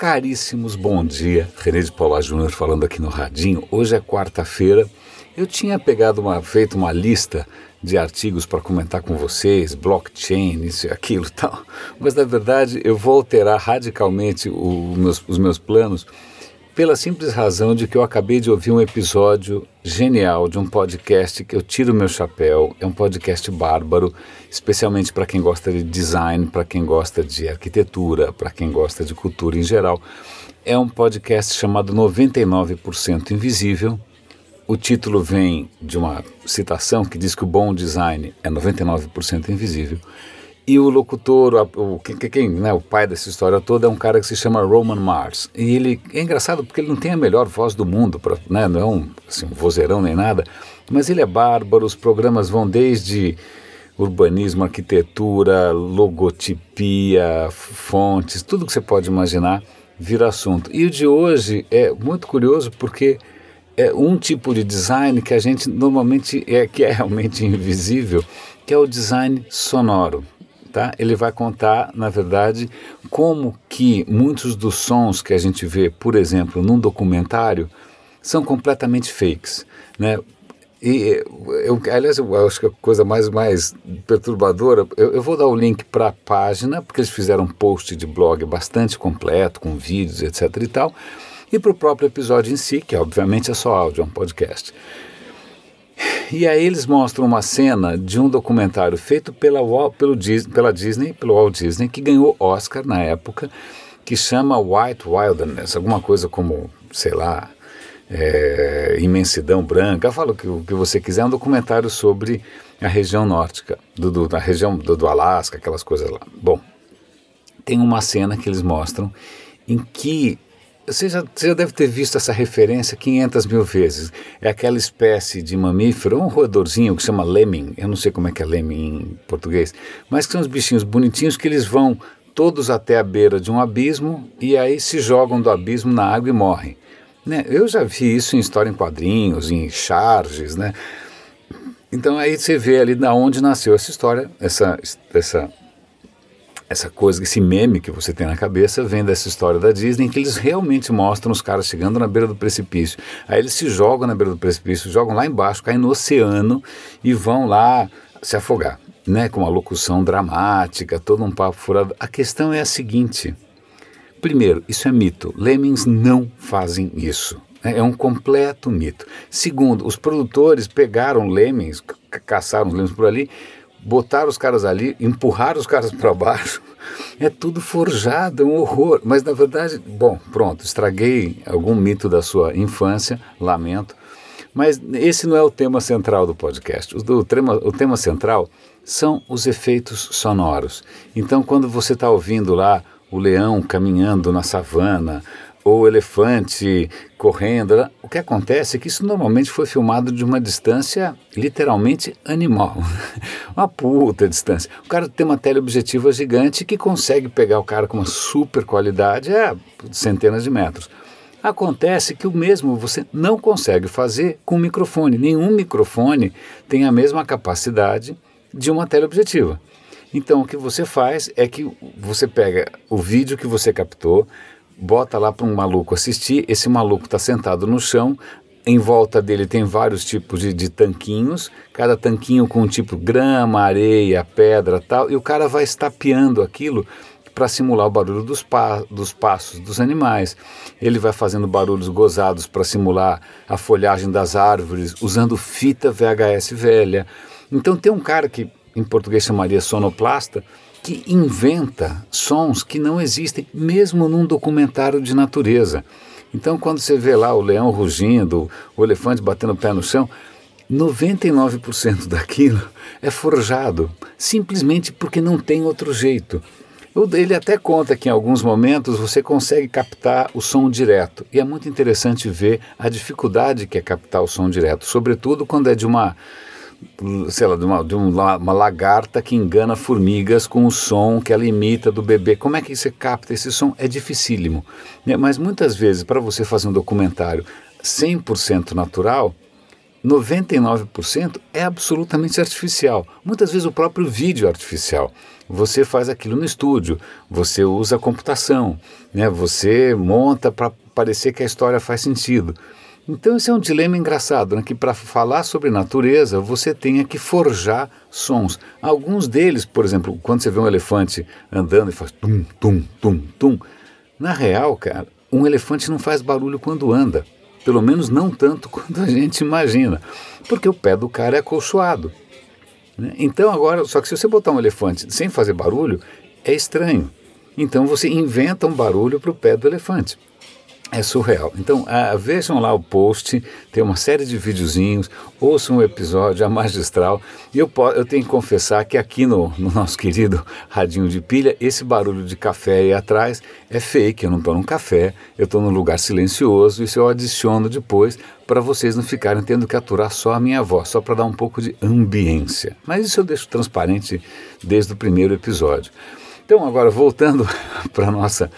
Caríssimos, bom dia. René de Paula Júnior falando aqui no Radinho. Hoje é quarta-feira. Eu tinha pegado uma, feito uma lista de artigos para comentar com vocês, blockchain, isso e aquilo tal. Mas na verdade eu vou alterar radicalmente meus, os meus planos pela simples razão de que eu acabei de ouvir um episódio genial de um podcast que eu tiro meu chapéu. É um podcast bárbaro, especialmente para quem gosta de design, para quem gosta de arquitetura, para quem gosta de cultura em geral. É um podcast chamado 99% Invisível. O título vem de uma citação que diz que o bom design é 99% invisível. E o locutor, o, quem, né, o pai dessa história toda é um cara que se chama Roman Mars. E ele é engraçado porque ele não tem a melhor voz do mundo, pra, né, não é um, assim, um vozeirão nem nada, mas ele é bárbaro. Os programas vão desde urbanismo, arquitetura, logotipia, fontes, tudo que você pode imaginar vira assunto. E o de hoje é muito curioso porque é um tipo de design que a gente normalmente é que é realmente invisível, que é o design sonoro tá? Ele vai contar, na verdade, como que muitos dos sons que a gente vê, por exemplo, num documentário, são completamente fakes, né? E eu, aliás, eu acho que a coisa mais, mais perturbadora, eu, eu vou dar o link para a página, porque eles fizeram um post de blog bastante completo, com vídeos, etc e tal, e para o próprio episódio em si, que obviamente é só áudio, é um podcast. E aí eles mostram uma cena de um documentário feito pela, pelo, pela Disney, pelo Walt Disney, que ganhou Oscar na época, que chama White Wilderness, alguma coisa como, sei lá, é, Imensidão Branca, fala o que, o que você quiser, é um documentário sobre a região nórdica, do, do, da região do, do Alasca, aquelas coisas lá. Bom, tem uma cena que eles mostram em que você já, você já, deve ter visto essa referência 500 mil vezes. É aquela espécie de mamífero, um roedorzinho que chama lemming. Eu não sei como é que é lemming em português, mas que são os bichinhos bonitinhos que eles vão todos até a beira de um abismo e aí se jogam do abismo na água e morrem. Né? Eu já vi isso em história em quadrinhos, em charges, né? Então aí você vê ali da onde nasceu essa história, essa, essa essa coisa, esse meme que você tem na cabeça vem dessa história da Disney, que eles realmente mostram os caras chegando na beira do precipício. Aí eles se jogam na beira do precipício, jogam lá embaixo, caem no oceano e vão lá se afogar, né? Com uma locução dramática, todo um papo furado. A questão é a seguinte: primeiro, isso é mito. Lemmings não fazem isso. É, é um completo mito. Segundo, os produtores pegaram lemmings, caçaram os lemmings por ali botar os caras ali, empurrar os caras para baixo, é tudo forjado, é um horror. Mas na verdade, bom, pronto, estraguei algum mito da sua infância, lamento. Mas esse não é o tema central do podcast. O, o, tema, o tema central são os efeitos sonoros. Então, quando você está ouvindo lá o leão caminhando na savana, ou elefante correndo. Né? O que acontece é que isso normalmente foi filmado de uma distância literalmente animal. uma puta distância. O cara tem uma teleobjetiva gigante que consegue pegar o cara com uma super qualidade a centenas de metros. Acontece que o mesmo você não consegue fazer com microfone. Nenhum microfone tem a mesma capacidade de uma teleobjetiva. Então o que você faz é que você pega o vídeo que você captou, bota lá para um maluco assistir. Esse maluco está sentado no chão, em volta dele tem vários tipos de, de, tanquinhos, cada tanquinho com um tipo grama, areia, pedra tal, e o cara vai estapeando aquilo para simular o barulho dos, pa dos passos dos animais. Ele vai fazendo barulhos gozados para simular a folhagem das árvores, usando fita VHS velha. Então tem um cara que em português chamaria sonoplasta, que inventa sons que não existem, mesmo num documentário de natureza. Então, quando você vê lá o leão rugindo, o elefante batendo o pé no chão, 99% daquilo é forjado, simplesmente porque não tem outro jeito. Ele até conta que em alguns momentos você consegue captar o som direto. E é muito interessante ver a dificuldade que é captar o som direto, sobretudo quando é de uma sei lá, de, uma, de uma, uma, lagarta que engana formigas com o som que ela imita do bebê. Como é que você capta esse som? É dificílimo. Né? Mas muitas vezes, para você fazer um documentário 100% natural, 99% é absolutamente artificial. Muitas vezes o próprio vídeo é artificial. Você faz aquilo no estúdio, você usa a computação, né? você monta para parecer que a história faz sentido. Então esse é um dilema engraçado, né? que para falar sobre natureza você tenha que forjar sons. Alguns deles, por exemplo, quando você vê um elefante andando e faz tum, tum, tum, tum, na real, cara, um elefante não faz barulho quando anda. Pelo menos não tanto quanto a gente imagina, porque o pé do cara é acolchoado. Né? Então agora, só que se você botar um elefante sem fazer barulho, é estranho. Então você inventa um barulho para o pé do elefante. É surreal. Então, vejam lá o post, tem uma série de videozinhos, ouçam um episódio, a magistral. E eu, eu tenho que confessar que aqui no, no, nosso querido radinho de pilha, esse barulho de café aí atrás é fake. Eu não estou num café, eu estou num lugar silencioso. Isso eu adiciono depois para vocês não ficarem tendo que aturar só a minha voz, só para dar um pouco de ambiência. Mas isso eu deixo transparente desde o primeiro episódio. Então, agora voltando para nossa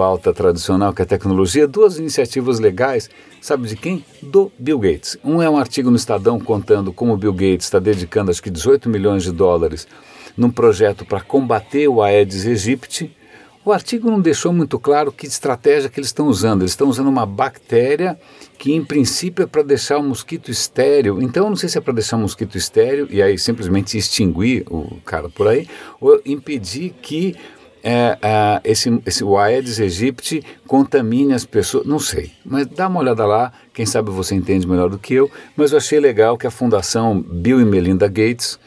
pauta tradicional que é a tecnologia, duas iniciativas legais, sabe de quem? Do Bill Gates. Um é um artigo no Estadão contando como o Bill Gates está dedicando acho que 18 milhões de dólares num projeto para combater o Aedes aegypti. O artigo não deixou muito claro que estratégia que eles estão usando. Eles estão usando uma bactéria que, em princípio, é para deixar o mosquito estéreo. Então, eu não sei se é para deixar o mosquito estéreo e aí simplesmente extinguir o cara por aí, ou impedir que é, é, esse, esse o Aedes aegypti contamine as pessoas, não sei, mas dá uma olhada lá, quem sabe você entende melhor do que eu, mas eu achei legal que a Fundação Bill e Melinda Gates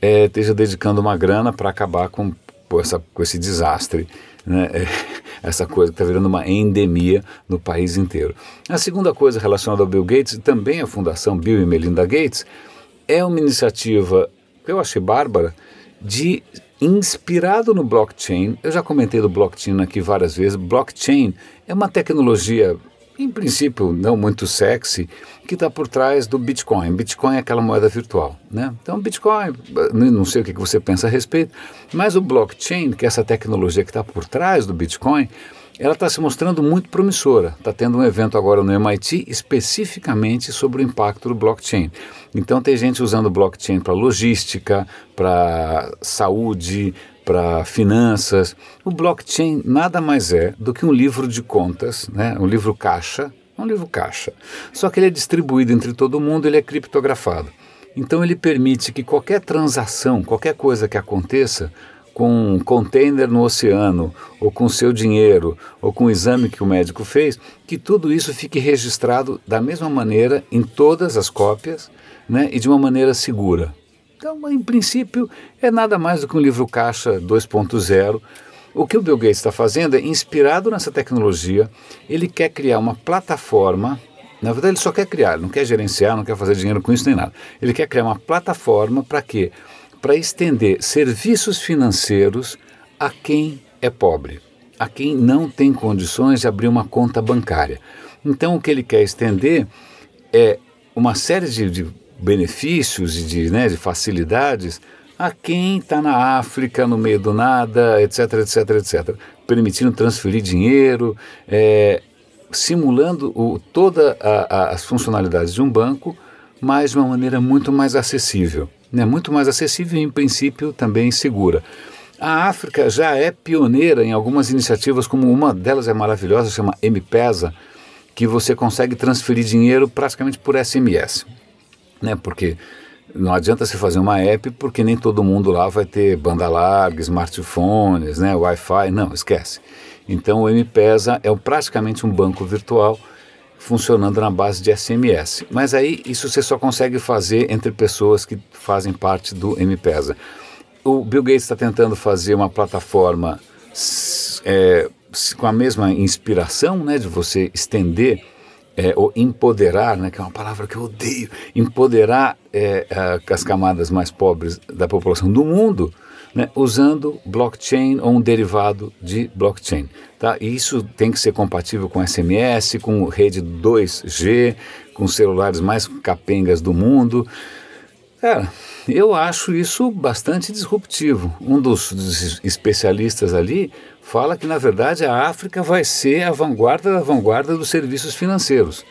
é, esteja dedicando uma grana para acabar com, essa, com esse desastre, né? essa coisa que está virando uma endemia no país inteiro. A segunda coisa relacionada ao Bill Gates, também a Fundação Bill e Melinda Gates, é uma iniciativa que eu achei bárbara de inspirado no blockchain. Eu já comentei do blockchain aqui várias vezes. Blockchain é uma tecnologia, em princípio, não muito sexy, que está por trás do Bitcoin. Bitcoin é aquela moeda virtual, né? Então, Bitcoin, não sei o que você pensa a respeito, mas o blockchain, que é essa tecnologia que está por trás do Bitcoin, ela está se mostrando muito promissora. Está tendo um evento agora no MIT especificamente sobre o impacto do blockchain. Então tem gente usando blockchain para logística, para saúde, para finanças. O blockchain nada mais é do que um livro de contas, né? um livro caixa, um livro caixa. Só que ele é distribuído entre todo mundo, ele é criptografado. Então ele permite que qualquer transação, qualquer coisa que aconteça, com um container no oceano, ou com seu dinheiro, ou com o exame que o médico fez, que tudo isso fique registrado da mesma maneira em todas as cópias né, e de uma maneira segura. Então, em princípio, é nada mais do que um livro caixa 2.0. O que o Bill Gates está fazendo é, inspirado nessa tecnologia, ele quer criar uma plataforma. Na verdade, ele só quer criar, não quer gerenciar, não quer fazer dinheiro com isso nem nada. Ele quer criar uma plataforma para quê? Para estender serviços financeiros a quem é pobre, a quem não tem condições de abrir uma conta bancária. Então, o que ele quer estender é uma série de, de benefícios e de, né, de facilidades a quem está na África, no meio do nada, etc, etc, etc, permitindo transferir dinheiro, é, simulando todas as funcionalidades de um banco, mas de uma maneira muito mais acessível né, muito mais acessível e, em princípio, também segura. A África já é pioneira em algumas iniciativas, como uma delas é maravilhosa, chama M-Pesa, que você consegue transferir dinheiro praticamente por SMS. Né, porque não adianta você fazer uma app, porque nem todo mundo lá vai ter banda larga, smartphones, né, Wi-Fi, não, esquece. Então o M-Pesa é praticamente um banco virtual funcionando na base de SMS. Mas aí isso você só consegue fazer entre pessoas que fazem parte do M-Pesa. O Bill Gates está tentando fazer uma plataforma é, com a mesma inspiração, né, de você estender é, ou empoderar, né, que é uma palavra que eu odeio, empoderar é, as camadas mais pobres da população do mundo né, usando blockchain ou um derivado de blockchain. Tá? E isso tem que ser compatível com SMS, com rede 2G, com celulares mais capengas do mundo. Cara, eu acho isso bastante disruptivo. Um dos, dos, especialistas ali fala que, na verdade, a África vai ser a vanguarda da vanguarda dos serviços financeiros.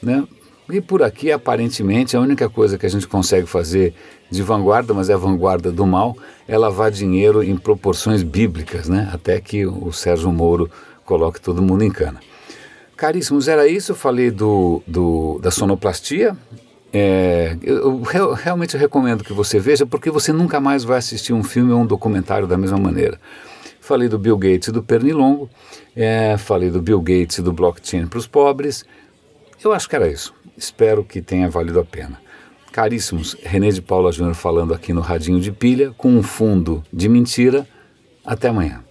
Né? E por aqui, aparentemente, a única coisa que a gente consegue fazer de vanguarda, mas é vanguarda do mal, é lavar dinheiro em proporções bíblicas, né? Até que o Sérgio Moro coloque todo mundo em cana. Caríssimos, era isso. Eu falei do, do da sonoplastia. É, eu, eu, realmente recomendo que você veja, porque você nunca mais vai assistir um filme ou um documentário da mesma maneira. Falei do Bill Gates e do Pernilongo, é, falei do Bill Gates e do blockchain para os pobres. Eu acho que era isso. Espero que tenha valido a pena. Caríssimos, René de Paula Júnior falando aqui no Radinho de Pilha, com um fundo de mentira. Até amanhã.